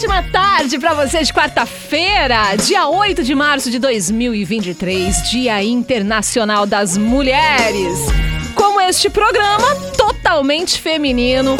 Ótima tarde para você de quarta-feira, dia 8 de março de 2023, Dia Internacional das Mulheres. Como este programa totalmente feminino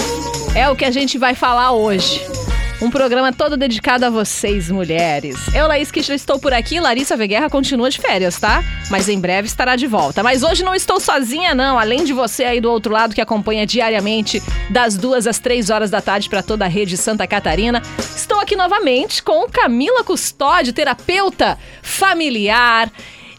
é o que a gente vai falar hoje. Um programa todo dedicado a vocês, mulheres. Eu, Laís Kichler, estou por aqui. Larissa Veguerra continua de férias, tá? Mas em breve estará de volta. Mas hoje não estou sozinha, não. Além de você aí do outro lado que acompanha diariamente das duas às três horas da tarde para toda a rede Santa Catarina, estou aqui novamente com Camila Custódio, terapeuta familiar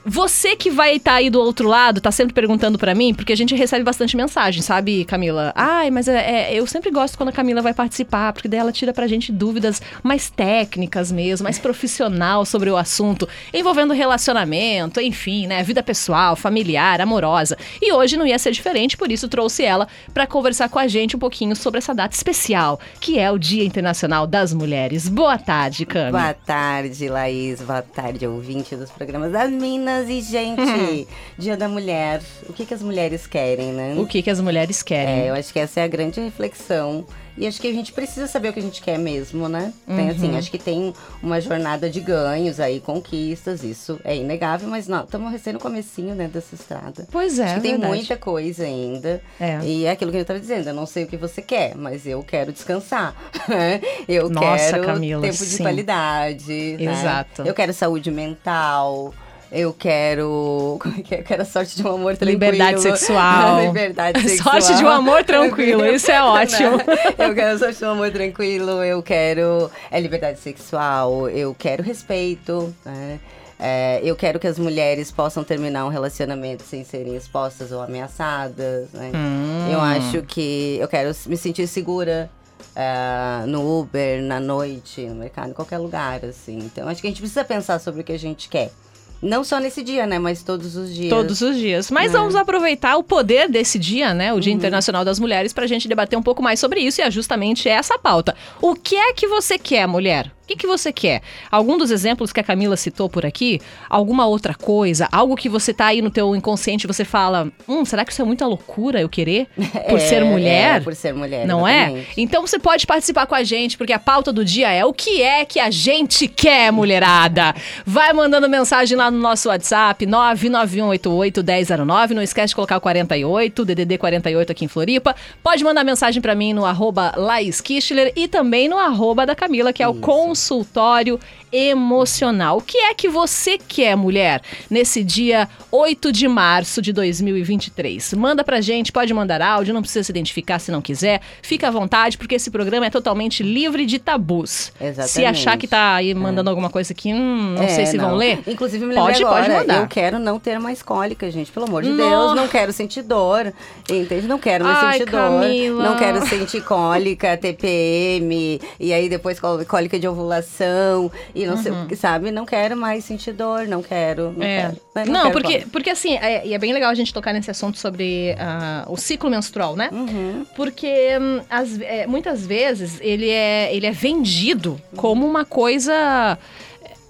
você que vai estar tá aí do outro lado, tá sempre perguntando para mim, porque a gente recebe bastante mensagem, sabe, Camila? Ai, mas é, é, eu sempre gosto quando a Camila vai participar, porque daí ela tira pra gente dúvidas mais técnicas mesmo, mais profissional sobre o assunto, envolvendo relacionamento, enfim, né? Vida pessoal, familiar, amorosa. E hoje não ia ser diferente, por isso trouxe ela para conversar com a gente um pouquinho sobre essa data especial, que é o Dia Internacional das Mulheres. Boa tarde, Camila. Boa tarde, Laís. Boa tarde, ouvinte dos programas das Minas meninas e gente, uhum. Dia da Mulher. O que, que as mulheres querem, né? O que, que as mulheres querem? É, eu acho que essa é a grande reflexão. E acho que a gente precisa saber o que a gente quer mesmo, né? Tem assim, uhum. acho que tem uma jornada de ganhos aí, conquistas, isso é inegável, mas não, estamos recém no comecinho, né, dessa estrada. Pois é, acho que tem verdade. muita coisa ainda. É. E é aquilo que eu estava dizendo, eu não sei o que você quer, mas eu quero descansar. eu Nossa, quero Camila, tempo sim. de qualidade. Né? Exato. Né? Eu quero saúde mental. Eu quero. Como é que é? Eu quero a sorte de um amor tranquilo. Liberdade sexual. Liberdade sexual. Sorte de um amor tranquilo. Isso é ótimo. eu quero a sorte de um amor tranquilo. Eu quero. É liberdade sexual. Eu quero respeito. Né? É, eu quero que as mulheres possam terminar um relacionamento sem serem expostas ou ameaçadas. Né? Hum. Eu acho que eu quero me sentir segura Uh, no Uber, na noite, no mercado, em qualquer lugar, assim. Então, acho que a gente precisa pensar sobre o que a gente quer. Não só nesse dia, né? Mas todos os dias. Todos os dias. Mas é. vamos aproveitar o poder desse dia, né? O Dia uhum. Internacional das Mulheres, para a gente debater um pouco mais sobre isso. E é justamente essa a pauta. O que é que você quer, mulher? Que, que você quer? Algum dos exemplos que a Camila citou por aqui? Alguma outra coisa? Algo que você tá aí no teu inconsciente você fala, hum, será que isso é muita loucura eu querer? Por é, ser mulher? É, por ser mulher, Não é? exatamente. é? Então você pode participar com a gente, porque a pauta do dia é o que é que a gente quer, mulherada? Vai mandando mensagem lá no nosso WhatsApp, 991881009. Não esquece de colocar o 48, DDD 48 aqui em Floripa. Pode mandar mensagem para mim no arroba Laís Kischler e também no arroba da Camila, que é o cons consultório emocional. O que é que você quer, mulher, nesse dia 8 de março de 2023? Manda pra gente, pode mandar áudio, não precisa se identificar se não quiser. Fica à vontade, porque esse programa é totalmente livre de tabus. Exatamente. Se achar que tá aí mandando é. alguma coisa aqui, hum, não é, sei se não. vão ler. Inclusive, me pode, agora, pode mandar. Eu quero não ter mais cólica, gente. Pelo amor de Deus, não quero sentir dor. Entende? Não quero mais Ai, sentir Camila. dor. Não quero sentir cólica, TPM, e aí depois cólica de ovulação, e não uhum. sei sabe? Não quero mais sentir dor, não quero. Não, é. quero, não, não quero porque, porque assim, é, e é bem legal a gente tocar nesse assunto sobre uh, o ciclo menstrual, né? Uhum. Porque um, as, é, muitas vezes ele é, ele é vendido como uma coisa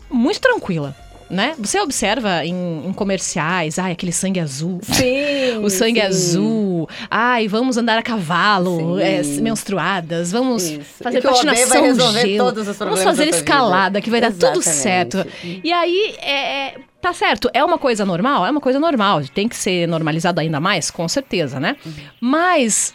muito tranquila né? Você observa em, em comerciais, ai, aquele sangue azul. Sim. o sangue sim. azul. Ai, vamos andar a cavalo, é, menstruadas, vamos Isso. fazer patinação gelo. vamos fazer escalada, vida. que vai dar Exatamente. tudo certo. E aí, é, é, tá certo, é uma coisa normal? É uma coisa normal. Tem que ser normalizado ainda mais, com certeza, né? Uhum. Mas,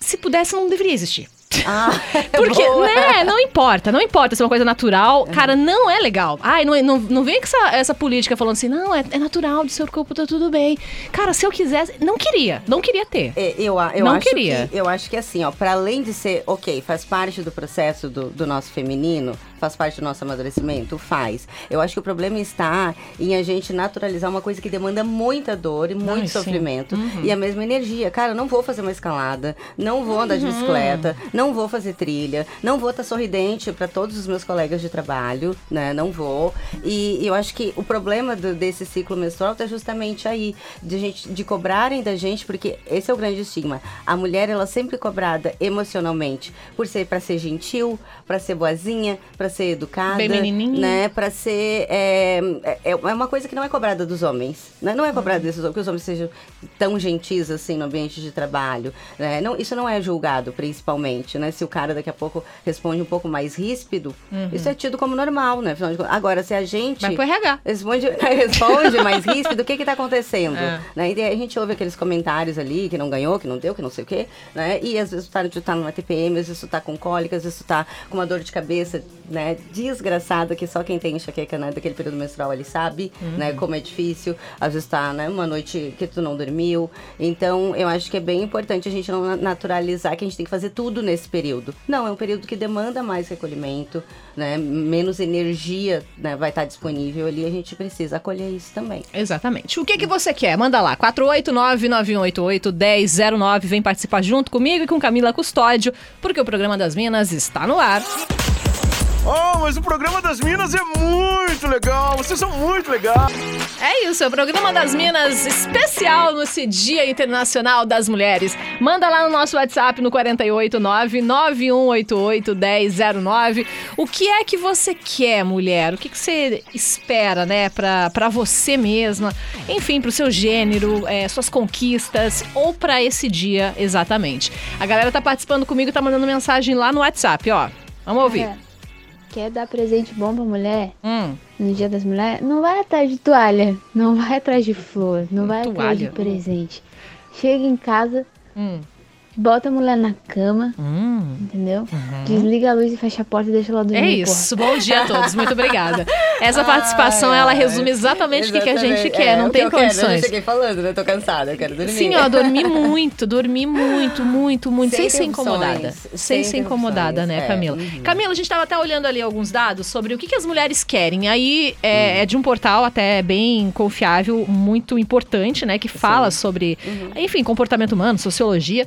se pudesse, não deveria existir. Ah, Porque, boa. né, não importa, não importa se é uma coisa natural, uhum. cara, não é legal. Ai, não, não, não vem com essa, essa política falando assim, não, é, é natural, do seu corpo tá tudo bem. Cara, se eu quisesse, não queria, não queria ter. É, eu, eu não acho queria. Que, eu acho que assim, ó, para além de ser, ok, faz parte do processo do, do nosso feminino, faz parte do nosso amadurecimento? Faz. Eu acho que o problema está em a gente naturalizar uma coisa que demanda muita dor e muito sofrimento e a mesma energia. Cara, não vou fazer uma escalada, não vou andar de bicicleta, não vou fazer trilha, não vou estar sorridente para todos os meus colegas de trabalho, né? Não vou. E, e eu acho que o problema do- desse ciclo menstrual está justamente aí, de gente de cobrarem da gente, porque esse é o grande estigma. A mulher ela sempre é cobrada emocionalmente por ser para ser gentil, para ser boazinha, para ser educada, Bem menininha. né? Para ser é, é, é uma coisa que não é cobrada dos homens, né? Não é cobrada desses homens, que os homens sejam tão gentis assim no ambiente de trabalho, né? Não, isso não é julgado principalmente, né? Se o cara daqui a pouco responde um pouco mais ríspido, isso é tido como normal, né? Afinal de contas- Agora, se a gente Vai pro RH. responde, responde mais ríspido, o que que tá acontecendo? É. Né? E a gente ouve aqueles comentários ali, que não ganhou, que não deu, que não sei o quê, né? E às vezes tu tá, tu tá numa TPM, às vezes tu tá com cólica, às vezes tu tá com uma dor de cabeça, né? Desgraçada, que só quem tem enxaqueca, né? Daquele período menstrual, ele sabe, né? Como é difícil. Vezes tá, né? Uma noite que tu não dormiu. Então, eu acho que é bem importante a gente não na- naturalizar que a gente tem que fazer tudo nesse período. Não, é um período que demanda mais recolhimento, né? Menos energia, né? Vai estar disponível ali, a gente precisa acolher isso também. Exatamente. O que, que você quer? Manda lá, 489-9188-1009. Vem participar junto comigo e com Camila Custódio, porque o programa das Minas está no ar. Oh, mas o programa das Minas é muito legal. Vocês são muito legais. É isso, é o programa das Minas especial nesse Dia Internacional das Mulheres. Manda lá no nosso WhatsApp no 489-9188-1009. O que é que você quer, mulher? O que, que você espera, né, pra, pra você mesma? Enfim, pro seu gênero, é, suas conquistas ou pra esse dia exatamente. A galera tá participando comigo, tá mandando mensagem lá no WhatsApp, ó. Vamos ouvir. É. Quer dar presente bom pra mulher Hum, no dia das mulheres? Não vai atrás de toalha, não vai atrás de flor, não vai atrás de Toalha? presente. Chega em casa, hum, bota a mulher na cama, hum. entendeu? Desliga a luz e fecha a porta e deixa ela dormir. É porra. isso. Bom dia a todos. Muito obrigada. Essa participação, Ai, ela resume exatamente o que, que a gente quer. É, não tem eu quero. Eu condições. já cheguei falando, né? Tô cansada, eu quero dormir. Sim, ó, dormi muito, dormi muito, muito, muito, sem, Sem ser incomodada. Sem sem ser incomodada, né, é, Camila? uhum. Camila, a gente tava até olhando ali alguns dados sobre o que, que as mulheres querem. Aí é, é de um portal até bem confiável, muito importante, né, que fala sobre, Uhum. enfim, comportamento humano, sociologia.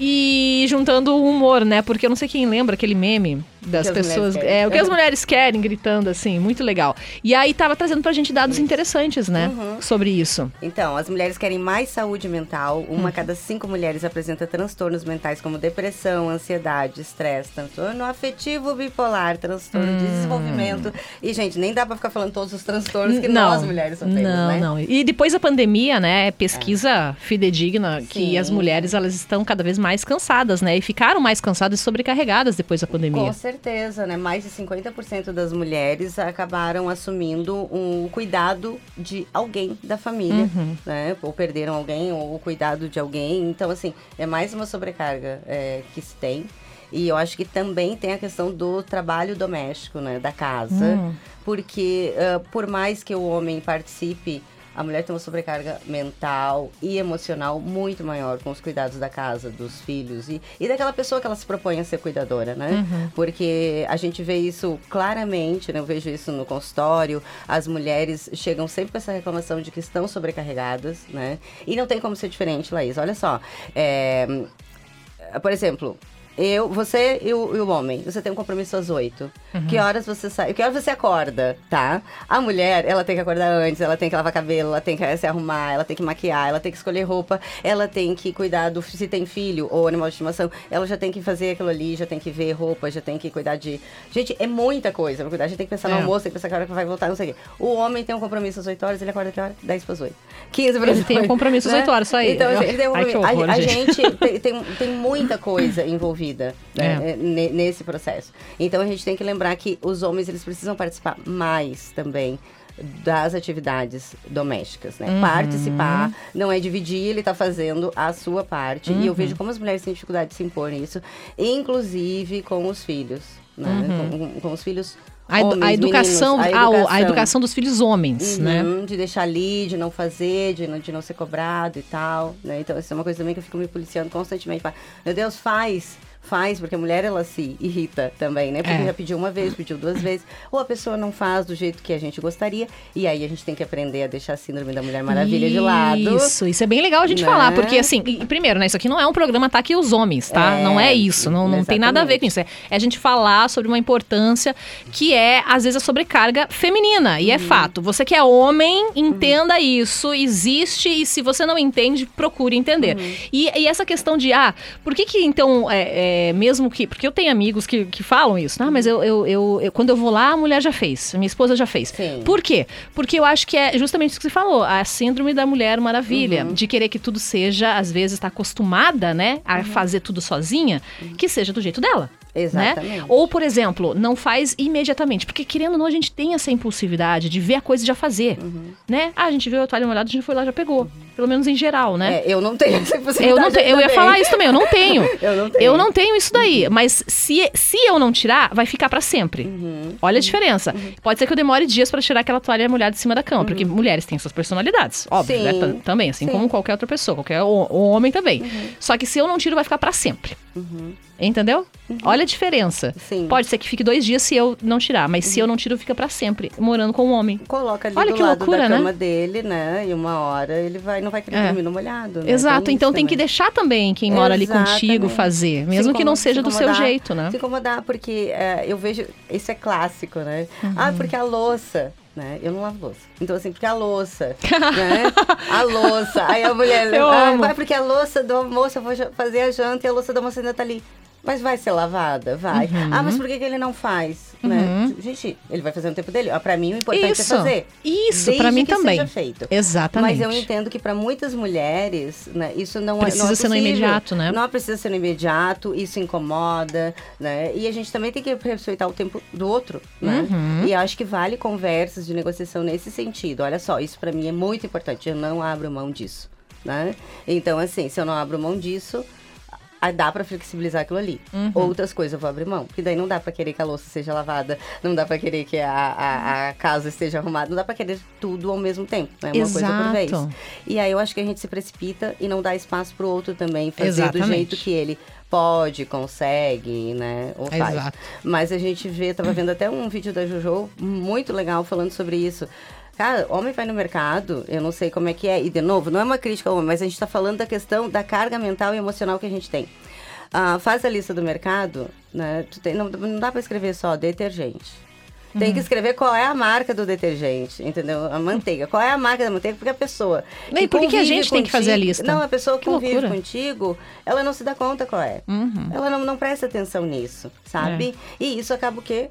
E juntando o humor, né? Porque eu não sei quem lembra aquele meme das que pessoas. É, o que as mulheres querem, gritando assim, muito legal. E aí tava trazendo pra gente dados interessantes, né? Uhum. Sobre isso. Então, as mulheres querem mais saúde mental. Uma a cada cinco mulheres apresenta transtornos mentais como depressão, ansiedade, estresse, transtorno afetivo bipolar, transtorno de Hum. desenvolvimento. E, gente, nem dá pra ficar falando todos os transtornos que nós mulheres sofremos, não, né? não. E depois da pandemia, né, pesquisa fidedigna que Sim. as mulheres elas estão cada vez mais cansadas, né, e ficaram mais cansadas e sobrecarregadas depois da pandemia. Com certeza, né? Mais de 50% das mulheres acabaram assumindo um cuidado de alguém da família, Uhum. né? Ou perderam alguém, ou o cuidado de alguém. Então, assim, é mais uma sobrecarga é, que se tem. E eu acho que também tem a questão do trabalho doméstico, né? Da casa. Hum. Porque, ah, por mais que o homem participe, a mulher tem uma sobrecarga mental e emocional muito maior com os cuidados da casa, dos filhos e, e daquela pessoa que ela se propõe a ser cuidadora, né? Porque a gente vê isso claramente, né? Eu vejo isso no consultório. As mulheres chegam sempre com essa reclamação de que estão sobrecarregadas, né? E não tem como ser diferente, Laís. Olha só. É, por exemplo, eu, você e o, e o homem, você tem um compromisso às oito. Que horas você sai? Que horas você acorda, tá? A mulher, ela tem que acordar antes, ela tem que lavar cabelo, ela tem que se arrumar, ela tem que maquiar, ela tem que escolher roupa, ela tem que cuidar do se tem filho ou animal de estimação, ela já tem que fazer aquilo ali, já tem que ver roupa, já tem que cuidar de. Gente, é muita coisa pra cuidar. A gente tem que pensar no É. almoço, tem que pensar que hora que vai voltar, não sei o quê. O homem tem um compromisso às 8 horas, ele acorda que hora? 10 para as 8. 15 para as Ele tem um 8, compromisso às né? 8 horas, só aí. Então, assim, ele tem um Ai, compromisso. horror, a, a gente. gente tem, tem, tem muita coisa envolvida né, É. ne- nesse processo. Então a gente tem que lembrar que os homens eles precisam participar mais também das atividades domésticas, né? Uhum. Participar não é dividir, ele tá fazendo a sua parte. Uhum. E eu vejo como as mulheres têm dificuldade de se impor nisso, inclusive com os filhos, né? Com, com os filhos Uhum. A, edu- homens, a educação, meninos, ah, o- a educação dos filhos homens, né? Uhum, De deixar ali, de não fazer, de não, de não ser cobrado e tal, né? Então, isso é uma coisa também que eu fico me policiando constantemente. Meu Deus, faz, faz, porque a mulher ela se irrita também, né? Porque É. já pediu uma vez, pediu duas vezes, ou a pessoa não faz do jeito que a gente gostaria, e aí a gente tem que aprender a deixar a síndrome da Mulher Maravilha de lado. Isso, isso é bem legal a gente Né? falar, porque assim, e- primeiro, né, isso aqui não é um programa ataque aos homens, tá? É, não é isso, não, não tem nada a ver com isso. É, é a gente falar sobre uma importância que é, às vezes, a sobrecarga feminina, e é Uhum. fato. Você que é homem, entenda isso, existe, e se você não entende, procure entender. Uhum. E, e essa questão de, ah, por que que então, é, é, mesmo que, porque eu tenho amigos que, que falam isso, ah, mas eu, eu, eu- eu- quando eu vou lá, a mulher já fez, minha esposa já fez. Sim. Por quê? Porque eu acho que é justamente isso que você falou, a síndrome da mulher maravilha, Uhum. de querer que tudo seja, às vezes, está acostumada, né, Uhum. a fazer tudo sozinha, que seja do jeito dela. Exatamente. Né? Ou, por exemplo, não faz imediatamente. Porque, querendo ou não, a gente tem essa impulsividade de ver a coisa e já fazer. Uhum. Né? Ah, a gente viu a toalha molhada, a gente foi lá e já pegou. Pelo menos em geral, né? É, eu não tenho essa possibilidade. Eu, não te- eu ia falar isso também, eu não tenho. Eu não tenho. Eu não tenho isso daí. Mas se, se eu não tirar, vai ficar pra sempre. Uhum. Olha a diferença. Pode ser que eu demore dias pra tirar aquela toalha molhada de cima da cama, porque mulheres têm suas personalidades, óbvio, né? Tam- Também, assim Sim. Uhum. como qualquer outra pessoa, qualquer ho- homem também. Só que se eu não tiro, vai ficar pra sempre. Entendeu? Olha a diferença. Sim. Pode ser que fique dois dias se eu não tirar, mas se eu não tiro, fica pra sempre, morando com um homem. Coloca ali Olha do que lado loucura, da né? cama dele, né? E uma hora ele vai, não vai querer É. dormir no molhado, né? Exato, Tem então tem que também. deixar também quem mora ali contigo Exatamente. fazer, mesmo que não seja se do seu jeito, né? Se incomodar, porque é, eu vejo. Isso é clássico, né? Uhum. Ah, porque a louça. Né? Eu não lavo louça. Então, assim, porque a louça, né? A louça. Aí a mulher Eu ah, vai porque a louça do almoço, eu vou fazer a janta e a louça do almoço ainda tá ali. Mas vai ser lavada? Vai. Uhum. Ah, mas por que, que ele não faz? Né? Gente, ele vai fazer no tempo dele. Pra mim, o importante Isso. é fazer. Isso, pra mim também. Seja feito. Exatamente. Mas eu entendo que para muitas mulheres, né, isso não Precisa é não é ser no imediato, né? Não precisa ser no imediato, isso incomoda, né? E a gente também tem que respeitar o tempo do outro, né? Uhum. E acho que vale conversas de negociação nesse sentido. Olha só, isso para mim é muito importante, eu não abro mão disso, né? Então, assim, se eu não abro mão disso, ah, dá para flexibilizar aquilo ali. Uhum. Outras coisas eu vou abrir mão. Porque daí não dá para querer que a louça seja lavada, não dá para querer que a, a, a casa esteja arrumada, não dá para querer tudo ao mesmo tempo, né? Uma coisa por vez. Exato. E aí eu acho que a gente se precipita e não dá espaço pro outro também fazer do Exatamente. jeito que ele pode, consegue, né? Ou faz. Exato. Mas a gente vê, tava vendo até um vídeo da Jojo muito legal falando sobre isso. Cara, homem vai no mercado, eu não sei como é que é. E, de novo, não é uma crítica ao homem, mas a gente tá falando da questão da carga mental e emocional que a gente tem. Ah, faz a lista do mercado, né? Tem- não, não dá pra escrever só detergente. Tem Uhum. que escrever qual é a marca do detergente, entendeu? A manteiga. Qual é a marca da manteiga? Porque a pessoa. E por que a gente tem que fazer a contigo- lista? Não, a pessoa que Que convive loucura. contigo, ela não se dá conta qual é. Uhum. Ela não, não presta atenção nisso, sabe? É. E isso acaba o quê?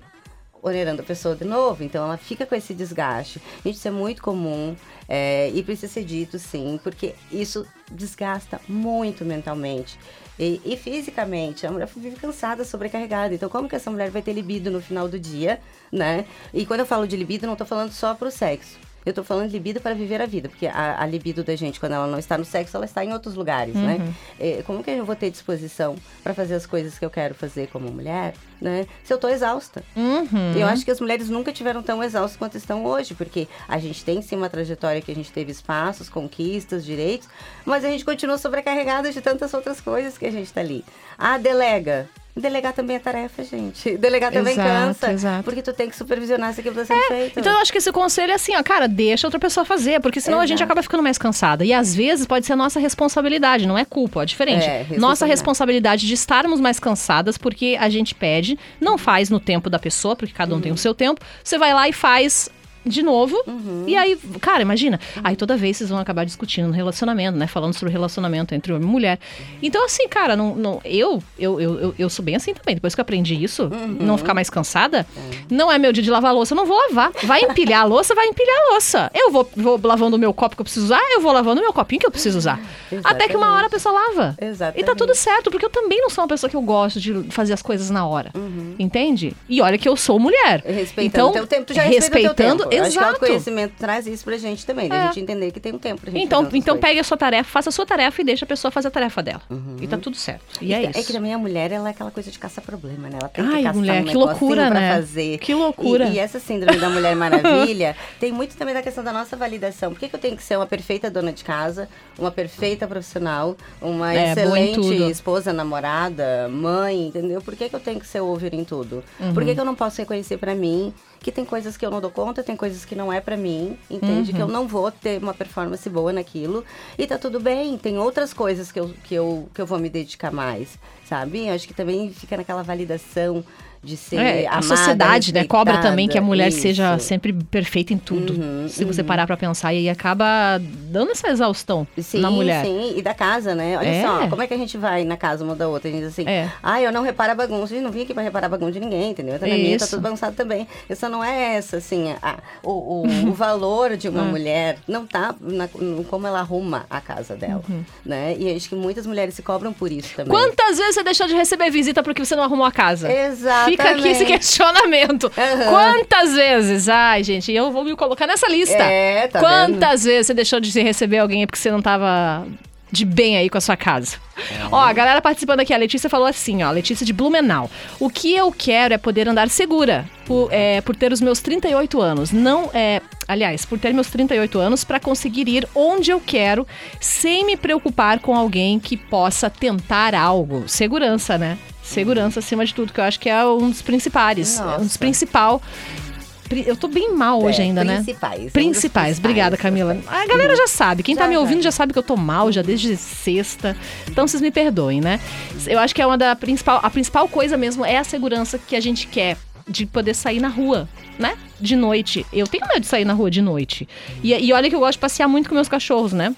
Onerando a pessoa de novo. Então ela fica com esse desgaste. Gente, isso é muito comum é, e precisa ser dito sim, porque isso desgasta muito mentalmente. E, e fisicamente, a mulher vive cansada, sobrecarregada. Então, como que essa mulher vai ter libido no final do dia, né? E quando eu falo de libido, não tô falando só pro sexo. Eu tô falando de libido para viver a vida, porque a, a libido da gente, quando ela não está no sexo, ela está em outros lugares, né? É, como que eu vou ter disposição para fazer as coisas que eu quero fazer como mulher, né? Se eu tô exausta. Uhum. Eu acho que as mulheres nunca tiveram tão exaustas quanto estão hoje, porque a gente tem sim uma trajetória que a gente teve espaços, conquistas, direitos, mas a gente continua sobrecarregada de tantas outras coisas que a gente tá ali. Ah, delega. Delegar também é tarefa, gente. Delegar também Exato, cansa. exato. Porque tu tem que supervisionar se aquilo tá sendo feito. Então eu acho que esse conselho é assim, ó, cara, deixa outra pessoa fazer, porque senão a gente Exato. acaba ficando mais cansada. E às vezes pode ser nossa responsabilidade, não é culpa, é diferente. É, responsabilidade. nossa responsabilidade de estarmos mais cansadas, porque a gente pede, não faz no tempo da pessoa, porque cada um tem o seu tempo. Você vai lá e faz de novo. E aí, cara, imagina. Aí toda vez vocês vão acabar discutindo no relacionamento, né? Falando sobre o relacionamento entre homem e mulher. Então, assim, cara, não, não, eu, eu, eu, eu, eu sou bem assim também. Depois que eu aprendi isso, não ficar mais cansada, não é meu dia de lavar a louça, eu não vou lavar. Vai empilhar a louça, vai empilhar a louça. Eu vou, vou lavando o meu copo que eu preciso usar, eu vou lavando o meu copinho que eu preciso usar. Até que uma hora a pessoa lava. Exatamente. E tá tudo certo, porque eu também não sou uma pessoa que eu gosto de fazer as coisas na hora. Entende? E olha que eu sou mulher. Respeitando então, o teu tempo, tu já respeita o teu respeitando, tempo. Eu acho que o Exato. autoconhecimento traz isso pra gente também, da É. gente entender que tem um tempo pra gente Então, então pegue a sua tarefa, faça a sua tarefa e deixa a pessoa fazer a tarefa dela. E tá tudo certo. E é É isso. que também a mulher, ela é aquela coisa de caçar problema, né? Ela tem Ai, que caçar mulher, um que loucura, pra né? fazer. Que loucura. E, e essa síndrome da Mulher Maravilha tem muito também da questão da nossa validação. Por que, que eu tenho que ser uma perfeita dona de casa, uma perfeita profissional, uma É, excelente esposa, namorada, mãe, entendeu? Por que, que eu tenho que ser over em tudo? Uhum. Por que, que eu não posso reconhecer pra mim que tem coisas que eu não dou conta, tem coisas que não é pra mim, entende? Uhum. Que eu não vou ter uma performance boa naquilo. E tá tudo bem, tem outras coisas que eu, que eu, que eu vou me dedicar mais, sabe? Acho que também fica naquela validação de ser É, a amada, sociedade, né, cobra também que a mulher respeitada. seja Isso. sempre perfeita em tudo. Uhum, se você uhum. parar pra pensar e acaba dando essa exaustão Sim, na mulher. sim, e da casa, né? Olha É. só, como é que a gente vai na casa uma da outra? A gente diz assim, É. ah, eu não reparo a bagunça. Eu não vim aqui pra reparar a bagunça de ninguém, entendeu? Eu tô na minha, tá Isso. tudo bagunçado também. Essa não é essa, assim, a- o, o, o valor de uma Hum. mulher não tá na, no como ela arruma a casa dela, Uhum. né? E acho que muitas mulheres se cobram por isso também. Quantas vezes você deixou de receber visita porque você não arrumou a casa? Exatamente. Fica aqui esse questionamento. Aham. Quantas vezes? Ai, gente, eu vou me colocar nessa lista. É, tá Quantas vezes você deixou de receber alguém porque você não tava de bem aí com a sua casa? Ó, a galera participando aqui, a Letícia falou assim, ó, Letícia de Blumenau. O que eu quero é poder andar segura por, é, por ter os meus 38 anos. Não é. Aliás, por ter meus 38 anos para conseguir ir onde eu quero sem me preocupar com alguém que possa tentar algo. Segurança, né? Segurança acima de tudo, que eu acho que é um dos principais. É um dos Nossa. principal. Pri- Eu tô bem mal hoje É, ainda, né? principais, um dos Principais. Obrigada, principais. Camila. A galera já sabe. Quem tá Já, me já, ouvindo já já. sabe que eu tô mal já desde sexta. Então vocês me perdoem, né? Eu acho que é uma da principal. A principal coisa mesmo é a segurança que a gente quer de poder sair na rua, né? De noite. Eu tenho medo de sair na rua de noite. E, e olha que eu gosto de passear muito com meus cachorros, né?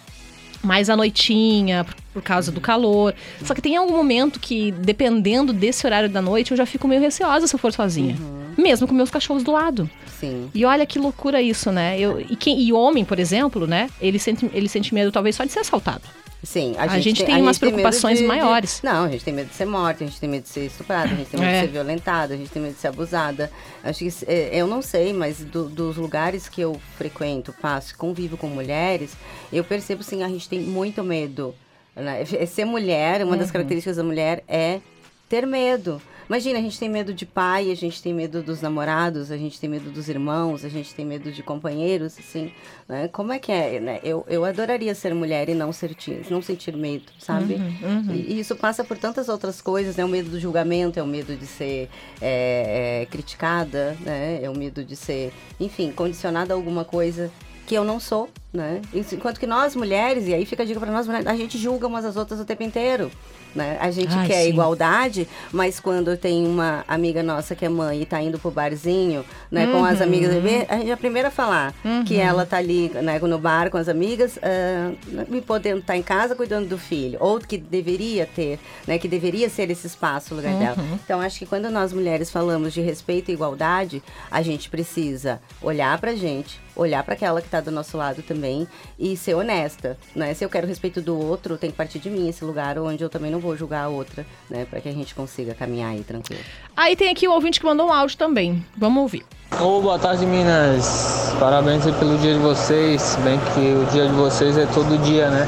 mais à noitinha, por, causa do calor. Só que tem algum momento que, dependendo desse horário da noite, eu já fico meio receosa se eu for sozinha. Mesmo com meus cachorros do lado. Sim. E olha que loucura isso, né? Eu, e, quem, e homem, por exemplo, né? Ele sente, ele sente medo talvez só de ser assaltado. Sim, A gente tem umas medo preocupações maiores. Não, a gente tem medo de ser morta, a gente tem medo de ser estuprada, a gente tem medo É. de ser violentada, a gente tem medo de ser abusada. Acho que, é, eu não sei, mas do- dos lugares que eu frequento, passo, convivo com mulheres, eu percebo, sim, a gente tem muito medo. Né? É Ser mulher, uma Uhum. das características da mulher é ter medo. Imagina, a gente tem medo de pai, a gente tem medo dos namorados, a gente tem medo dos irmãos, a gente tem medo de companheiros, assim, né? Como é que é, né? Eu, eu adoraria ser mulher e não sentir, não sentir medo, sabe? Uhum, E, e isso passa por tantas outras coisas, né? O medo do julgamento, é o medo de ser é, é, criticada, né? É o medo de ser, enfim, condicionada a alguma coisa que eu não sou, né? Enquanto que nós mulheres, e aí fica a dica para nós mulheres, a gente julga umas às outras o tempo inteiro. Né? A gente Ai, quer sim. igualdade, mas quando tem uma amiga nossa que é mãe e tá indo pro barzinho, né, com as amigas, a gente é a primeira a falar que ela tá ali, né, no bar com as amigas, ah, me podendo estar em casa cuidando do filho, ou que deveria ter, né, que deveria ser esse espaço o lugar dela. Então acho que quando nós mulheres falamos de respeito e igualdade, a gente precisa olhar pra gente, olhar para aquela que tá do nosso lado também e ser honesta, né? Se eu quero respeito do outro, tem que partir de mim esse lugar onde eu também não vou julgar a outra, né, para que a gente consiga caminhar aí tranquilo. Aí tem aqui um ouvinte que mandou um áudio também. Vamos ouvir. Ô, boa tarde, Minas. Parabéns pelo dia de vocês. Se Bem que o dia de vocês é todo dia, né?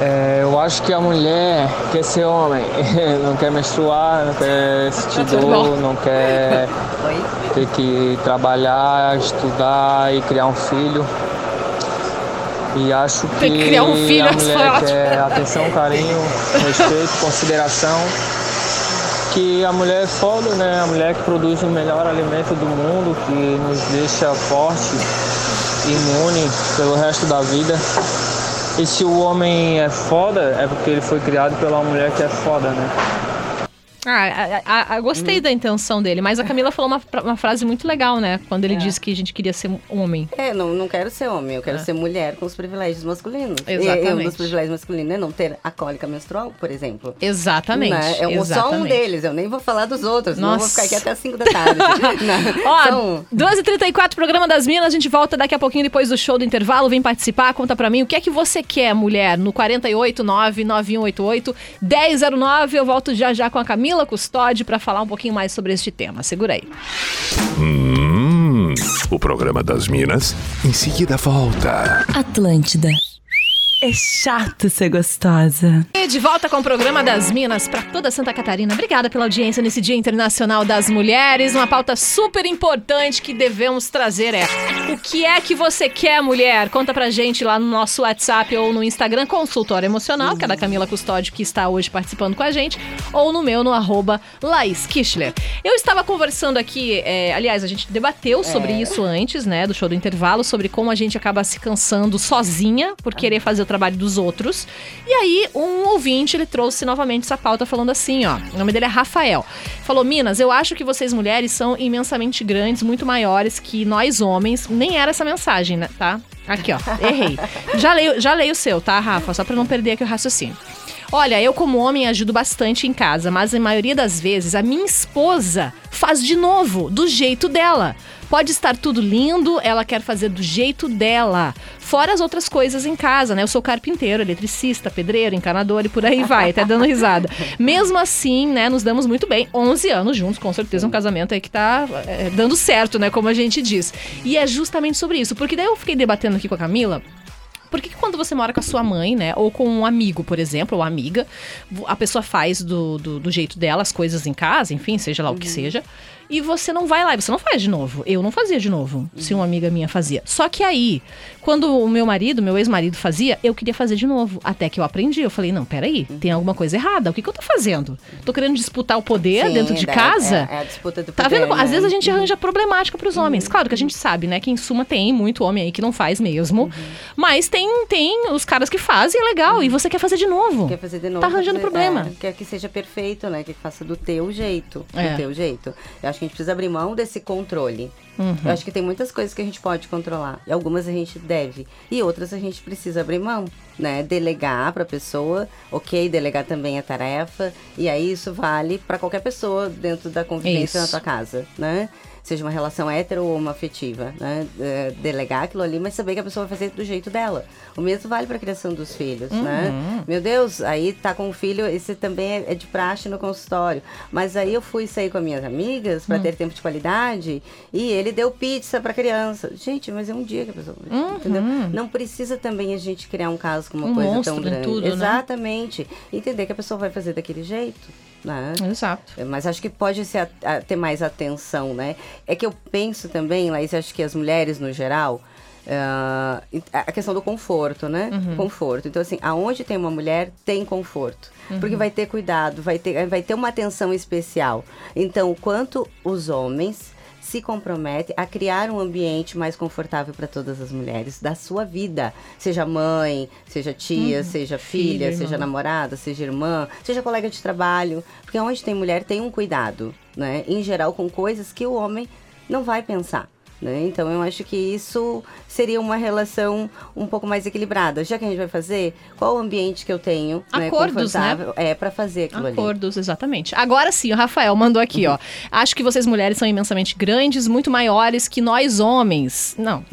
É, eu acho que a mulher quer ser homem, não quer menstruar, não quer sentir bom. dor, não quer ter que trabalhar, estudar e criar um filho. E acho que, criar um filho, a foi mulher quer atenção, carinho, respeito, consideração. Que a mulher é foda, né? A mulher que produz o melhor alimento do mundo, que nos deixa forte, imune pelo resto da vida. E se o homem é foda, é porque ele foi criado pela mulher que é foda, né? Ah, a- a- gostei da intenção dele, mas a Camila falou uma, uma frase muito legal, né? Quando ele disse que a gente queria ser homem. É, não, não quero ser homem, eu quero ser mulher com os privilégios masculinos. E- E um Exatamente. dos privilégios masculinos é não ter a cólica menstrual, por exemplo. Exatamente. Né? É um- só um exatamente. deles, eu nem vou falar dos outros, não vou Nossa. ficar aqui até as 5 da tarde. Né? Ó, um. 12h34, programa das Minas. A gente volta daqui a pouquinho depois do show do intervalo. Vem participar, conta pra mim o que é que você quer, mulher, no 489-9188 1009. Eu volto já já com a Camila Custódio pra falar um pouquinho mais sobre este tema. Segura aí. Hum, O programa das Minas em seguida volta. Atlântida. É chato ser gostosa. E de volta com o programa das Minas para toda Santa Catarina. Obrigada pela audiência nesse Dia Internacional das Mulheres. Uma pauta super importante que devemos trazer é: o que é que você quer, mulher? Conta pra gente lá no nosso WhatsApp ou no Instagram Consultório Emocional, que é da Camila Custódio, que está hoje participando com a gente, ou no meu, no arroba Laís Kischler. Eu estava conversando aqui, é, aliás, a gente debateu sobre isso antes, né, do show do intervalo, sobre como a gente acaba se cansando sozinha por querer fazer o trabalho dos outros. E aí, um ouvinte, ele trouxe novamente essa pauta falando assim, ó. O nome dele é Rafael. Falou: Minas, eu acho que vocês mulheres são imensamente grandes, muito maiores que nós homens. Nem era essa mensagem, né? Tá? Aqui, ó. Errei. Já leio, já leio o seu, tá, Rafa? Só pra não perder aqui o raciocínio. Olha, eu como homem ajudo bastante em casa, mas a maioria das vezes a minha esposa faz de novo, do jeito dela. Pode estar tudo lindo, ela quer fazer do jeito dela. Fora as outras coisas em casa, né? Eu sou carpinteiro, eletricista, pedreiro, encanador e por aí vai, até dando risada. Mesmo assim, né, nos damos muito bem. 11 anos juntos, com certeza um casamento aí que tá é, dando certo, né, como a gente diz. E é justamente sobre isso, porque daí eu fiquei debatendo aqui com a Camila, por que, que quando você mora com a sua mãe, né? Ou com um amigo, por exemplo, ou amiga, a pessoa faz do, do, do jeito dela as coisas em casa, enfim, seja lá o que seja. E você não vai lá, e você não faz de novo. Eu não fazia de novo, se uma amiga minha fazia. Só que aí, quando o meu marido, meu ex-marido fazia, eu queria fazer de novo. Até que eu aprendi. Eu falei, não, peraí, tem alguma coisa errada. O que, que eu tô fazendo? Tô querendo disputar o poder Sim, dentro de é- casa? É, é a disputa do Tá poder, vendo? Às né? vezes a gente arranja problemática pros homens. Claro que a gente sabe, né? Que em suma tem muito homem aí que não faz mesmo. Mas tem, tem os caras que fazem, é legal. E você quer fazer de novo. Quer fazer de novo. Tá arranjando é, problema. quer que seja perfeito, né? Que faça do teu jeito. É. Do teu jeito. Eu acho que a gente precisa abrir mão desse controle. Uhum. Eu acho que tem muitas coisas que a gente pode controlar. E algumas a gente deve. E outras a gente precisa abrir mão, né? Delegar pra pessoa. Ok, delegar também é tarefa. E aí isso vale pra qualquer pessoa dentro da convivência Isso. na tua casa, né? Seja uma relação hétero ou uma afetiva, né? É, Delegar aquilo ali, mas saber que a pessoa vai fazer do jeito dela. O mesmo vale pra criação dos filhos, né? Meu Deus, aí tá com o filho, esse também é, é de praxe no consultório. Mas aí eu fui sair com as minhas amigas Hum. pra ter tempo de qualidade e ele deu pizza pra criança. Gente, mas é um dia que a pessoa. Entendeu? Não precisa também a gente criar um caso com uma Um coisa tão grande. tudo, né? Exatamente. Entender que a pessoa vai fazer daquele jeito. Né? Exato. Mas acho que pode ser a- a- ter mais atenção, né? É que eu penso também, Laís, acho que as mulheres no geral. ah, a questão do conforto, né? Conforto. Então, assim, aonde tem uma mulher, tem conforto. Porque vai ter cuidado, vai ter, vai ter uma atenção especial. Então, o quanto os homens se comprometem a criar um ambiente mais confortável para todas as mulheres da sua vida. Seja mãe, seja tia, seja filha, Filha, seja irmã. namorada, seja irmã, seja colega de trabalho. Porque onde tem mulher tem um cuidado, né? Em geral, com coisas que o homem não vai pensar. Né? Então eu acho que isso seria uma relação um pouco mais equilibrada. Já que a gente vai fazer, qual o ambiente que eu tenho, né, Acordos, né? confortável, é para fazer aquilo ali. Acordos, exatamente. Agora sim, o Rafael mandou aqui, ó. Acho que vocês mulheres são imensamente grandes, muito maiores que nós homens. Não.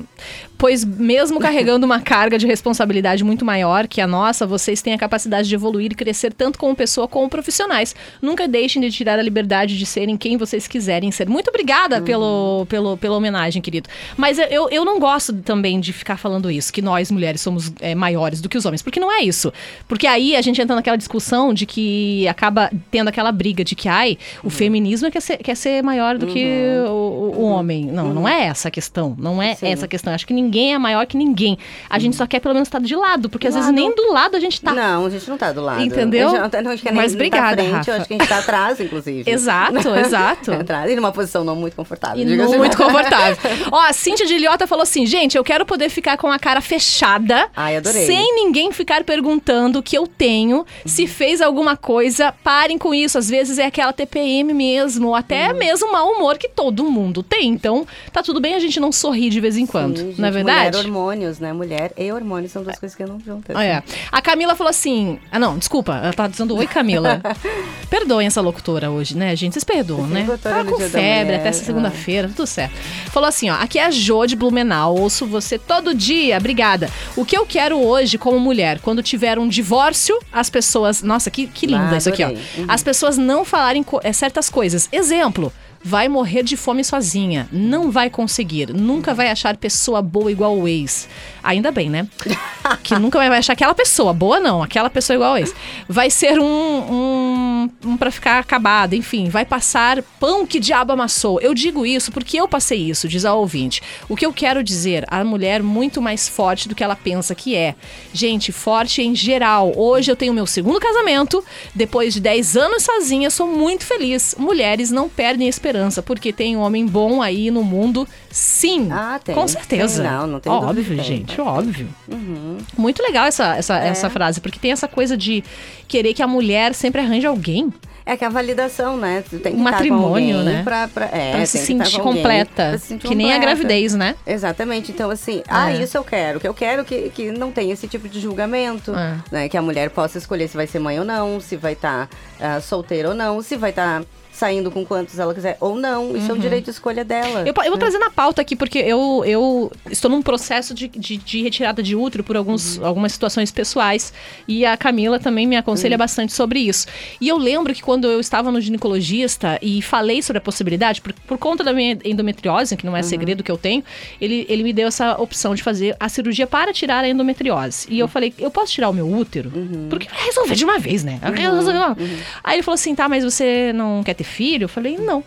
Pois mesmo carregando uma carga de responsabilidade muito maior que a nossa, vocês têm a capacidade de evoluir e crescer tanto como pessoa como profissionais. Nunca deixem de tirar a liberdade de serem quem vocês quiserem ser. Muito obrigada pelo, pelo, pela homenagem, querido. Mas eu, eu não gosto também de ficar falando isso, que nós mulheres somos é, maiores do que os homens, porque não é isso. Porque aí a gente entra naquela discussão de que acaba tendo aquela briga de que, ai, o feminismo quer ser, quer ser maior do que o, o- o homem. Não, não é essa a questão. Não é Sim. essa a questão. Acho que ninguém é maior que ninguém. A gente só quer pelo menos estar de lado, porque às vezes Lado. nem do lado a gente tá. Não, a gente não tá do lado. Entendeu? A gente não não, a gente quer nem Mas tá obrigada, frente, Rafa. Eu acho que a gente tá atrás, inclusive. Exato, exato. atrás, e numa posição não muito confortável. E diga assim. muito confortável. Ó, a Cíntia de Ilhota falou assim: gente, eu quero poder ficar com a cara fechada. Ai, adorei. Sem ninguém ficar perguntando o que eu tenho, se fez alguma coisa. Parem com isso. Às vezes é aquela TPM mesmo, ou até Uhum. mesmo mau humor que todo mundo tem. Então, tá tudo bem a gente não sorrir de vez em quando. Sim, não é gente, verdade? Mulher, hormônios, né? Mulher e hormônios são duas coisas que andam juntas. Ah, é. A Camila falou assim. Ah, não, desculpa. Ela tá dizendo oi, Camila. Perdoem essa locutora hoje, né, gente? Vocês perdoam, né? Tá com febre até essa ah. segunda-feira, tudo certo. Falou assim, ó. Aqui é a Jo de Blumenau. Ouço você todo dia. Obrigada. O que eu quero hoje, como mulher, quando tiver um divórcio, as pessoas. Nossa, que, que linda Ah, isso aqui, ó. Uhum. As pessoas não falarem co- é, certas coisas. Exemplo. Vai morrer de fome sozinha. Não vai conseguir. Nunca vai achar pessoa boa igual o ex. Ainda bem, né? que nunca vai achar aquela pessoa. Boa não, aquela pessoa igual ao ex. Vai ser um, um, um para ficar acabado. Enfim, vai passar pão que diabo amassou. Eu digo isso porque eu passei isso, diz a ouvinte. O que eu quero dizer, a mulher muito mais forte do que ela pensa que é. Gente, forte em geral. Hoje eu tenho meu segundo casamento. Depois de 10 anos sozinha, sou muito feliz. Mulheres não perdem esperança, porque tem um homem bom aí no mundo, sim. Ah, tem. Com certeza. Tem, não, não tem Óbvio, dúvida que tem. gente, óbvio. Uhum. Muito legal essa, essa, É. essa frase, porque tem essa coisa de querer que a mulher sempre arranje alguém. É que a validação, né? Tu tem que Um matrimônio, né? Pra, pra, é, pra se sentir com completa. se sentir que nem a completa. gravidez, né? Exatamente. Então, assim, ah, É. isso eu quero. Que eu quero que, que não tenha esse tipo de julgamento. É. Né? Que a mulher possa escolher se vai ser mãe ou não, se vai estar solteira ou não, se vai estar saindo com quantos ela quiser ou não. Isso é um direito de escolha dela. Uhum. Eu, eu vou né? trazer na pauta aqui, porque eu, eu estou num processo de, de, de retirada de útero por alguns, Uhum. algumas situações pessoais. E a Camila também me aconselha Uhum. bastante sobre isso. E eu lembro que quando eu estava no ginecologista e falei sobre a possibilidade, por, por conta da minha endometriose, que não Uhum. é segredo que eu tenho, ele, ele me deu essa opção de fazer a cirurgia para tirar a endometriose. E eu Uhum. falei, eu posso tirar o meu útero? Porque vai resolver de uma vez, né? Resolveu. Aí ele falou assim, tá, mas você não quer ter filho? Eu falei, não.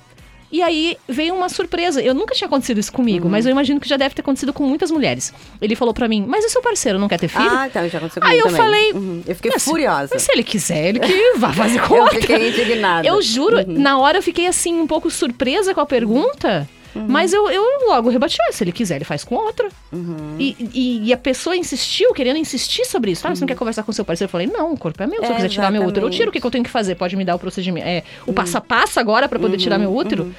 E aí veio uma surpresa. Eu nunca tinha acontecido isso comigo, mas eu imagino que já deve ter acontecido com muitas mulheres. Ele falou pra mim, mas e seu parceiro não quer ter filho? Ah, então já aconteceu Aí comigo eu também. falei, Uhum. Eu fiquei Mas- furiosa. Mas se ele quiser, ele que vá fazer com Eu outra. fiquei indignada. Eu juro, Uhum. na hora eu fiquei assim, um pouco surpresa com a pergunta. Uhum. Mas eu, eu logo rebati, "Ah, se ele quiser, ele faz com outra. Uhum. E, e, e a pessoa insistiu, querendo insistir sobre isso. Ah, você não quer conversar com seu parceiro? Eu falei, não, o corpo é meu. Se eu quiser tirar meu útero, eu tiro. O que, que eu tenho que fazer? Pode me dar o procedimento. É, o passo a passo agora pra poder tirar meu útero?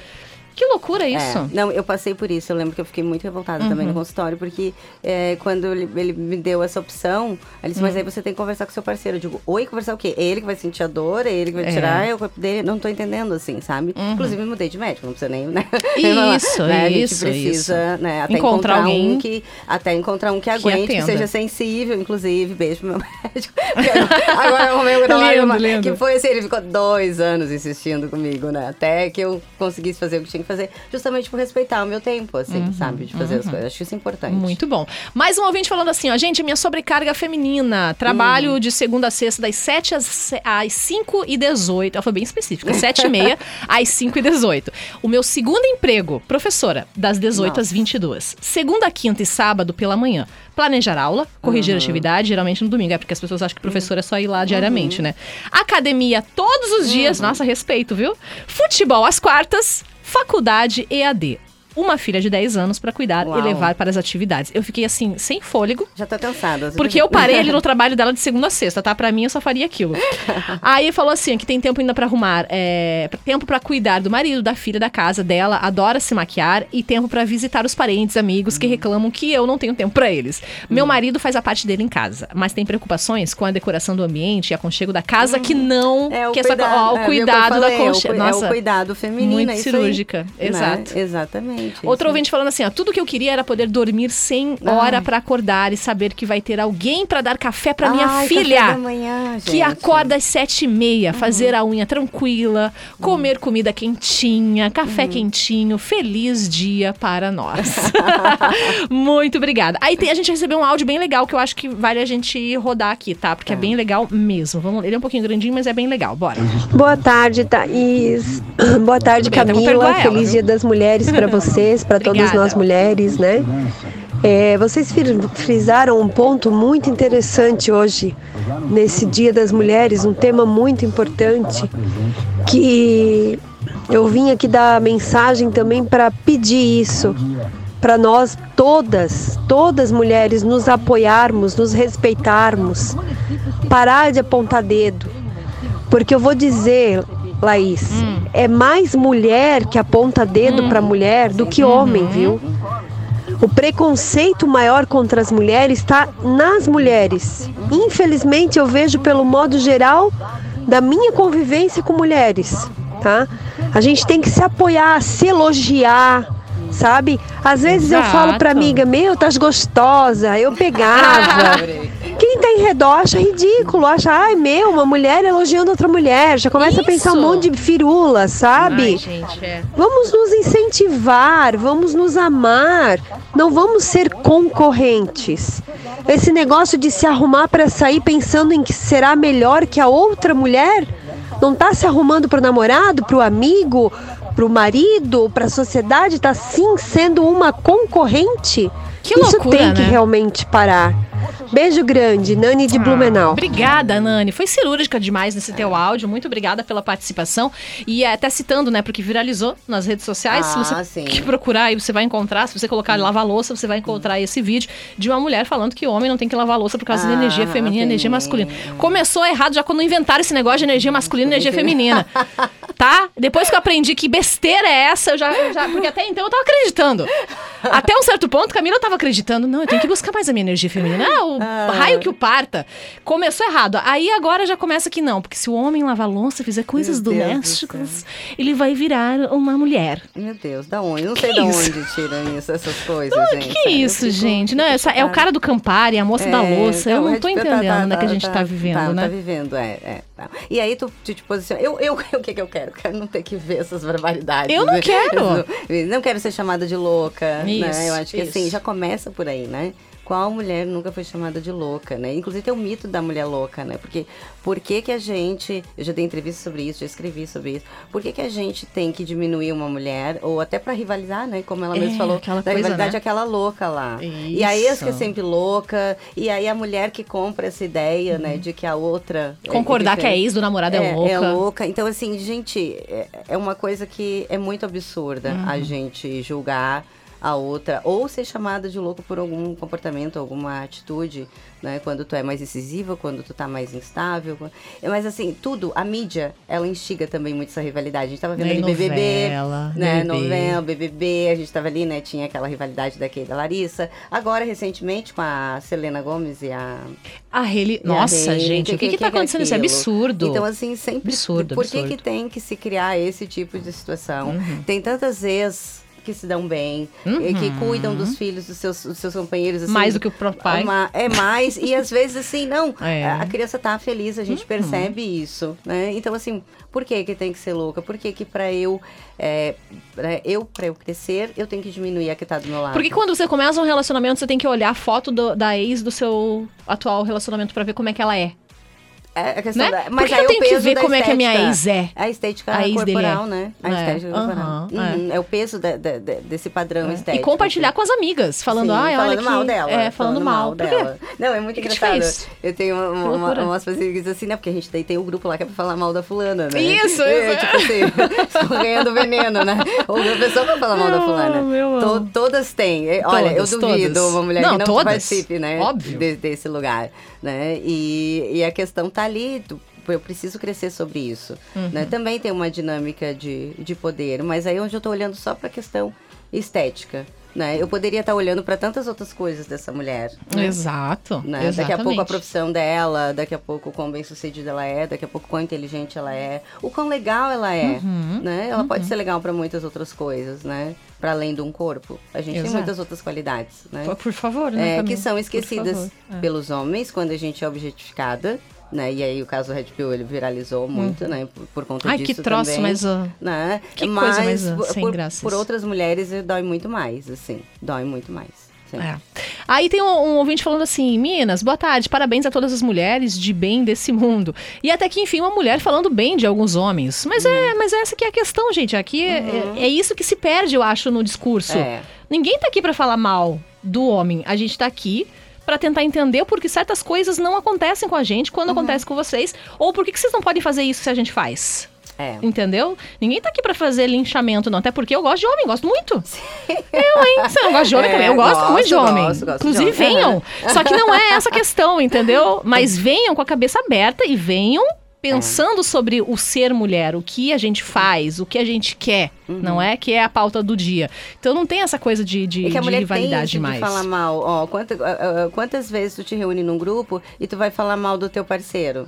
Que loucura isso. É, não, eu passei por isso. Eu lembro que eu fiquei muito revoltada também no Uhum. consultório, porque é, quando ele, ele me deu essa opção, ele disse, Uhum. mas aí você tem que conversar com seu parceiro. Eu digo, oi, conversar o quê? Ele que vai sentir a dor, é ele que vai É. tirar, é o corpo dele. Não tô entendendo, assim, sabe? Inclusive, eu mudei de médico, não precisa nem, né? Isso, né? A gente isso, precisa, isso. né? Até Encontrar encontrar, alguém um que... Até encontrar um que aguente, que, atenda. seja sensível, inclusive. Beijo pro meu médico. Agora eu arrumei um trabalho, Lindo, lindo. que foi assim, ele ficou dois anos insistindo comigo, né? Até que eu conseguisse fazer o que tinha que fazer, justamente por respeitar o meu tempo, assim, sabe? De fazer as coisas. Acho isso importante. Uhum, Muito bom. Mais um ouvinte falando assim, ó, gente, minha sobrecarga feminina. Trabalho Uhum. de segunda a sexta, das 7 às, às 5 e 18. Ela foi bem específica, 7 e meia às 5 e 18. O meu segundo emprego, professora, das 18 às Nossa. 22. Segunda, quinta e sábado pela manhã. Planejar aula, corrigir Uhum. atividade, geralmente no domingo. É porque as pessoas acham que professor é só ir lá diariamente, né? Academia todos os dias, Uhum. nossa, respeito, viu? Futebol às quartas, faculdade EAD. Uma filha de 10 anos pra cuidar e Uau. levar para as atividades. Eu fiquei assim, sem fôlego. Já tô cansada. Porque eu parei ali no trabalho dela de segunda a sexta, tá? Pra mim, eu só faria aquilo. Aí falou assim, que tem tempo ainda pra arrumar, é, tempo pra cuidar do marido, da filha, da casa dela, adora se maquiar e tempo pra visitar os parentes, amigos Hum. que reclamam que eu não tenho tempo pra eles. Meu marido faz a parte dele em casa, mas tem preocupações com a decoração do ambiente e aconchego da casa que não... É o que cuidado, essa, ó, o é, cuidado da falei, é o aconchego. cu- Nossa, É o cuidado feminino, muito é isso cirúrgica, aí, né? exato. Exatamente. é Outro ouvinte falando assim, ó, tudo que eu queria era poder dormir sem Ai. hora pra acordar e saber que vai ter alguém pra dar café pra minha Ai, filha. café da manhã, Que acorda às sete e meia, fazer a unha tranquila, comer comida quentinha, café quentinho, feliz dia para nós. Muito obrigada. Aí tem- a gente recebeu um áudio bem legal que eu acho que vale a gente rodar aqui, tá? Porque é bem legal mesmo. Vamos, ele é um pouquinho grandinho, mas é bem legal. Bora. Boa tarde, Thaís. Boa tarde, Camila. Feliz? Dia das Mulheres para vocês, para todas nós mulheres, né? É, vocês frisaram um ponto muito interessante hoje, nesse Dia das Mulheres, um tema muito importante, que eu vim aqui dar mensagem também para pedir isso, para nós todas, todas mulheres, nos apoiarmos, nos respeitarmos, parar de apontar dedo. Porque eu vou dizer, Laís, é mais mulher que aponta dedo para mulher do que homem, viu? O preconceito maior contra as mulheres está nas mulheres. Infelizmente, eu vejo pelo modo geral da minha convivência com mulheres, tá? A gente tem que se apoiar, se elogiar, sabe? Às vezes eu falo pra Exato. amiga, meu, tá gostosa, eu pegava. Quem tá em redor acha ridículo, acha, ai meu, uma mulher elogiando outra mulher, já começa a pensar um Isso. monte de firula, sabe? Ai, gente, é. Vamos nos incentivar, vamos nos amar, não vamos ser concorrentes. Esse negócio de se arrumar para sair pensando em que será melhor que a outra mulher, não tá se arrumando pro namorado, pro amigo, pro marido, pra sociedade, tá sim sendo uma concorrente? Que Isso loucura, tem que né? realmente parar. Beijo grande, Nani de Ah, Blumenau. Obrigada, Nani. Foi cirúrgica demais nesse teu áudio. Muito obrigada pela participação. E é, até citando, né, porque viralizou nas redes sociais. se Ah, você sim. procurar aí, você vai encontrar. Se você colocar lavar louça, você vai encontrar esse vídeo de uma mulher falando que o homem não tem que lavar louça por causa da Ah, energia feminina e energia masculina. Começou errado já quando inventaram esse negócio de energia masculina e energia feminina. Tá? Depois que eu aprendi que besteira é essa, eu já, eu já- Porque até então eu tava acreditando. Até um certo ponto, Camila tava acreditando. Não, eu tenho que buscar mais a minha energia feminina. Ah, o raio que o parta. Começou errado. Aí agora já começa que não. Porque se o homem lavar louça, fizer coisas Meu domésticas, ele vai virar uma mulher. Meu Deus, da onde? Não sei Que da isso? onde tiram isso, essas coisas, Ah, gente. que? Eu isso, gente? Não, essa, é o cara do Campari, a moça da É, louça. eu então, não é tô tipo, entendendo onde é que a gente tá, vivendo, tá, né? Tá vivendo, é. é tá. E aí tu, tu te posiciona. Eu, eu, o que que eu quero? Quero não ter que ver essas barbaridades. Eu não quero. Eu Não quero ser chamada de louca, Isso, né? Eu acho que assim, isso. já começa por aí, né? Qual mulher nunca foi chamada de louca, né? Inclusive tem o mito da mulher louca, né? Porque por que que a gente, eu já dei entrevista sobre isso, já escrevi sobre isso. Por que que a gente tem que diminuir uma mulher ou até pra rivalizar, né? Como ela É, mesma falou, da coisa, rivalidade né? aquela louca lá. E aí as que é Isso. sempre louca, e aí a mulher que compra essa ideia, né, de que a outra. é- Concordar é que a ex do namorado é, louca. É louca. Então, assim, gente, é, é uma coisa que é muito absurda Uhum. a gente julgar a outra ou ser chamada de louco por algum comportamento, alguma atitude, né? Quando tu é mais incisiva, quando tu tá mais instável. Mas assim, tudo, a mídia, ela instiga também muito essa rivalidade. A gente tava vendo Nem ali BBB, novela, né? BBB. Novela, BBB, a gente tava ali, né? Tinha aquela rivalidade da Kay e da Larissa. Agora, recentemente, com a Selena Gomes e a A Reli... Nossa, Gente, gente, o que, que, tá é acontecendo? Isso é absurdo. Então, assim, sempre. Absurdo, Por que, absurdo. que tem que se criar esse tipo de situação? Uhum. Tem tantas ex que se dão bem, e que cuidam dos filhos dos seus, dos seus companheiros. Assim, Uhum. Mais do que o próprio pai. uma- é mais, e às vezes assim, não, É. a, a criança tá feliz, a gente Uhum. percebe isso, né? Então, assim, por que que tem que ser louca? Por que que pra eu, é, pra eu, pra eu crescer, eu tenho que diminuir a que tá do meu lado? Porque quando você começa um relacionamento, você tem que olhar a foto do- da ex do seu atual relacionamento pra ver como é que ela é. É a questão Né? da, mas que aí eu o tenho que ver como é que a minha estética- ex é? A estética A corporal, é. né? A É, estética corporal. aham, Uhum, é. o peso da- da- da- desse padrão E estético. compartilhar com as amigas, falando, ai, olha falando que... mal dela. É, falando, mal. Por quê? dela. Não, é muito Que que engraçado. fez? Eu tenho uma, uma, uma, umas que dizem assim, né? Porque a gente daí tem o grupo lá que é pra falar mal da fulana, né? Isso, é, isso. Tipo assim, escorrendo veneno, né? Ou a pessoa pra falar mal da fulana. meu To- amor. todas têm. É, Olha, Todas, eu duvido todas. uma mulher Não, que não todas. participe, né? Óbvio. de- desse lugar, né? E, e a questão tá ali, tu- eu preciso crescer sobre isso, Uhum. né? Também tem uma dinâmica de, de poder, mas aí onde eu tô olhando só pra questão estética, né? Eu poderia estar olhando pra tantas outras coisas dessa mulher, né? Exato, Né? Daqui a pouco a profissão dela, daqui a pouco o quão bem sucedida ela é, daqui a pouco o quão inteligente ela é, o quão legal ela é, Uhum, né? Ela pode ser legal pra muitas outras coisas, né? Para além de um corpo, a gente Exato. tem muitas outras qualidades, né? Por, favor, né, É, que são esquecidas. É. pelos homens quando a gente é objetificada, né? E aí o caso Red Pill ele viralizou muito, né? Por, por conta Uhum. Ai, disso que troço, também, mas... ó, né? que Mas coisa mais, ah, por- sem por, graça por outras mulheres eh, dói muito mais, assim, dói muito mais. É. Aí tem um, um ouvinte falando assim: Minas, boa tarde, parabéns a todas as mulheres de bem desse mundo. E até que, enfim, uma mulher falando bem de alguns homens. Mas, Uhum. é, mas essa que é a questão, gente. Aqui é, é- é isso que se perde, eu acho, no discurso. É. Ninguém tá aqui pra falar mal do homem. A gente tá aqui pra tentar entender porque certas coisas não acontecem com a gente quando Uhum. acontece com vocês. Ou por que, que vocês não podem fazer isso se a gente faz. É. Entendeu? Ninguém tá aqui pra fazer linchamento, não. Até porque eu gosto de homem, gosto muito. Eu, hein? Você não gosta de homem É, também? Eu gosto, gosto, muito de homem. gosto, gosto de Inclusive, homem. venham. Só que não é essa a questão, entendeu? Mas venham com a cabeça aberta e venham pensando sobre o ser mulher, o que a gente faz, o que a gente quer, não é? Que é a pauta do dia. Então não tem essa coisa de, de, É que a de mulher rivalidade mais. de falar mal. Ó, quanta- ah, quantas vezes tu te reúne num grupo e tu vai falar mal do teu parceiro?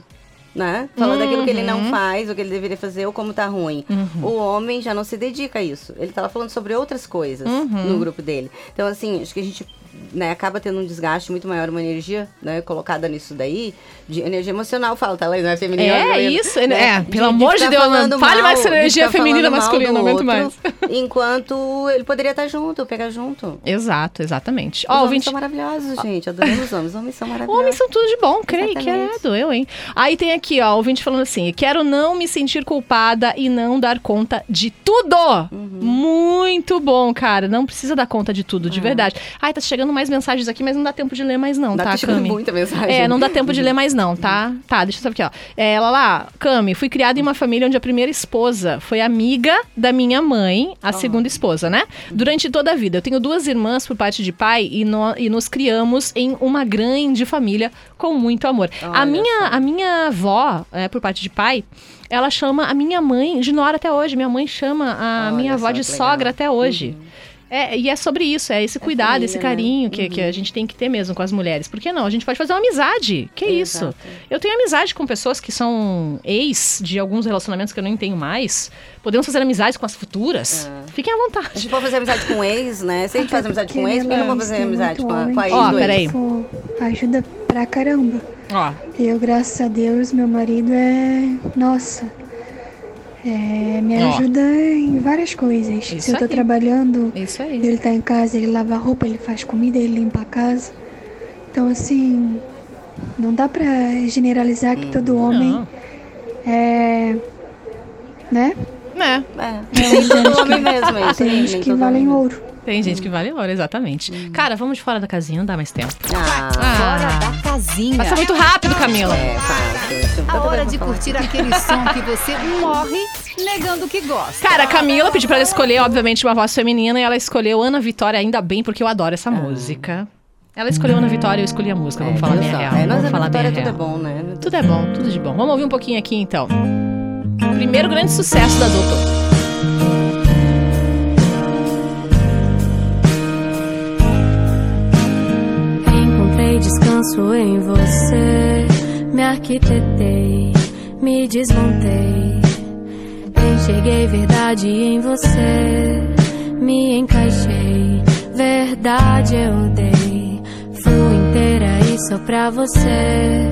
Né? Falando daquilo que ele Uhum. não faz, o que ele deveria fazer, ou como tá ruim. O homem já não se dedica a isso. Ele tá lá falando sobre outras coisas Uhum. no grupo dele. Então, assim, acho que a gente né, acaba tendo um desgaste muito maior, uma energia, né, colocada nisso daí, de energia emocional, fala, tá, não é feminina. É masculina, isso, né, é, de- pelo de amor de ficar Deus, não fale mais sobre energia feminina, masculina, não aguento mais. Enquanto ele poderia estar junto, pegar junto. Exato, exatamente. Os Ó, homens ouvinte, são maravilhosos, gente. Adoramos os homens. Os homens são maravilhosos. Homens são tudo de bom, creio, Exatamente. credo, eu, hein? Aí tem aqui, ó, ouvinte falando assim: quero não me sentir culpada e não dar conta de tudo. Uhum. Muito bom, cara. Não precisa dar conta de tudo, de verdade. Ai, tá chegando mais mensagens aqui, mas não dá tempo de ler mais, não, Dá- tá, chegando Cami? muita mensagem. É, não dá tempo de ler mais, não, tá? Tá, deixa eu saber aqui, ó. É, ela lá, Cami, fui criada em uma família onde a primeira esposa foi amiga da minha mãe, a segunda esposa, né? Durante toda a vida. Eu tenho duas irmãs por parte de pai e, no- e nos criamos em uma grande família com muito amor. A Olha minha, a minha avó, é, por parte de pai, ela chama a minha mãe de Nora até hoje. Minha mãe chama a Olha minha avó de legal. sogra até hoje. É, e é sobre isso, é esse cuidado, família, esse né? carinho que, que a gente tem que ter mesmo com as mulheres. Por que não? A gente pode fazer uma amizade. Que isso? Exato. Eu tenho amizade com pessoas que são ex de alguns relacionamentos que eu nem tenho mais. Podemos fazer amizade com as futuras. Fiquem à A vontade. gente pode fazer amizade com ex, né? Se a gente faz amizade com ex, por que não vamos fazer amizade com a, com a ex Ó, ex? peraí. Ajuda pra caramba. Ó, Eu, graças a Deus, meu marido é. Nossa. É, me ajuda em várias coisas. Isso Se eu tô aí. trabalhando, isso aí. ele tá em casa, ele lava a roupa, ele faz comida, ele limpa a casa. Então, assim, não dá pra generalizar que todo homem Não. é. né? Né? É, tem todo homem mesmo, é isso Tem gente que valem homem. ouro. Tem gente que vale ouro, exatamente. Cara, vamos de fora da casinha, não dá mais tempo. Ah, Hora da casinha. Passa muito rápido, Camila. é fácil. A hora de curtir aquele som que você morre negando que gosta. Cara, a Camila pediu pra ela escolher, obviamente, uma voz feminina e ela escolheu Ana Vitória, ainda bem, porque eu adoro essa música. Ela escolheu Ana Vitória, eu escolhi a música. Vamos É, falar bem real. É, nós Vamos falar Vitória tudo é bom, né? Tudo é bom, tudo de bom. Vamos ouvir um pouquinho aqui, então. Primeiro grande sucesso da Doutor. Encontrei descanso em você, me arquitetei, me desmontei. Enxerguei verdade em você, me encaixei. Verdade eu dei, fui inteira e só pra você.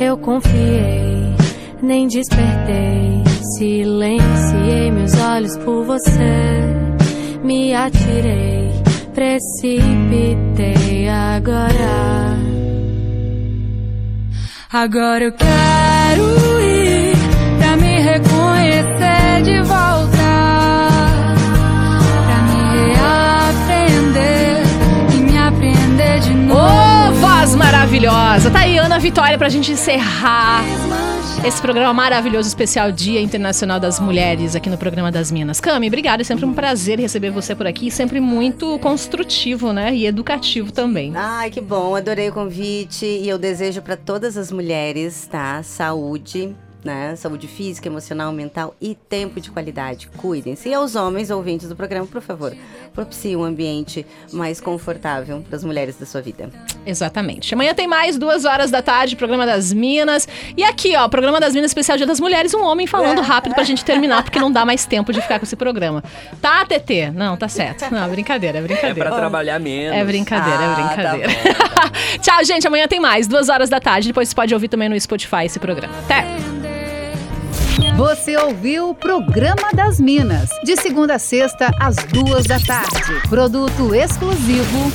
Eu confiei, nem despertei. Silenciei meus olhos por você, me atirei, precipitei agora. Agora eu quero ir pra me reconhecer de volta, pra me reaprender e me aprender de Ô, novo. voz maravilhosa! Tá aí, Ana Vitória, pra gente encerrar esse programa maravilhoso, especial Dia Internacional das Mulheres, aqui no programa das Minas. Cami, obrigada, é sempre um prazer receber você por aqui, sempre muito construtivo, né, e educativo também. Ai, que bom, adorei o convite e eu desejo para todas as mulheres, tá? Saúde, né? Saúde física, emocional, mental e tempo de qualidade. Cuidem-se. E aos homens ouvintes do programa, por favor, propicie um ambiente mais confortável para as mulheres da sua vida. Exatamente. Amanhã tem mais, duas horas da tarde, programa das Minas. E aqui, ó, programa das Minas especial Dia das Mulheres, um homem falando rápido pra gente terminar, porque não dá mais tempo de ficar com esse programa. Tá, TT? Não, tá certo. Não, brincadeira, é É brincadeira. pra trabalhar menos. É brincadeira, é Ah, tá brincadeira. Tchau, gente. Amanhã tem mais, duas horas da tarde. Depois você pode ouvir também no Spotify esse programa. Até! Você ouviu o Programa das Minas, de segunda a sexta, às duas da tarde. Produto exclusivo.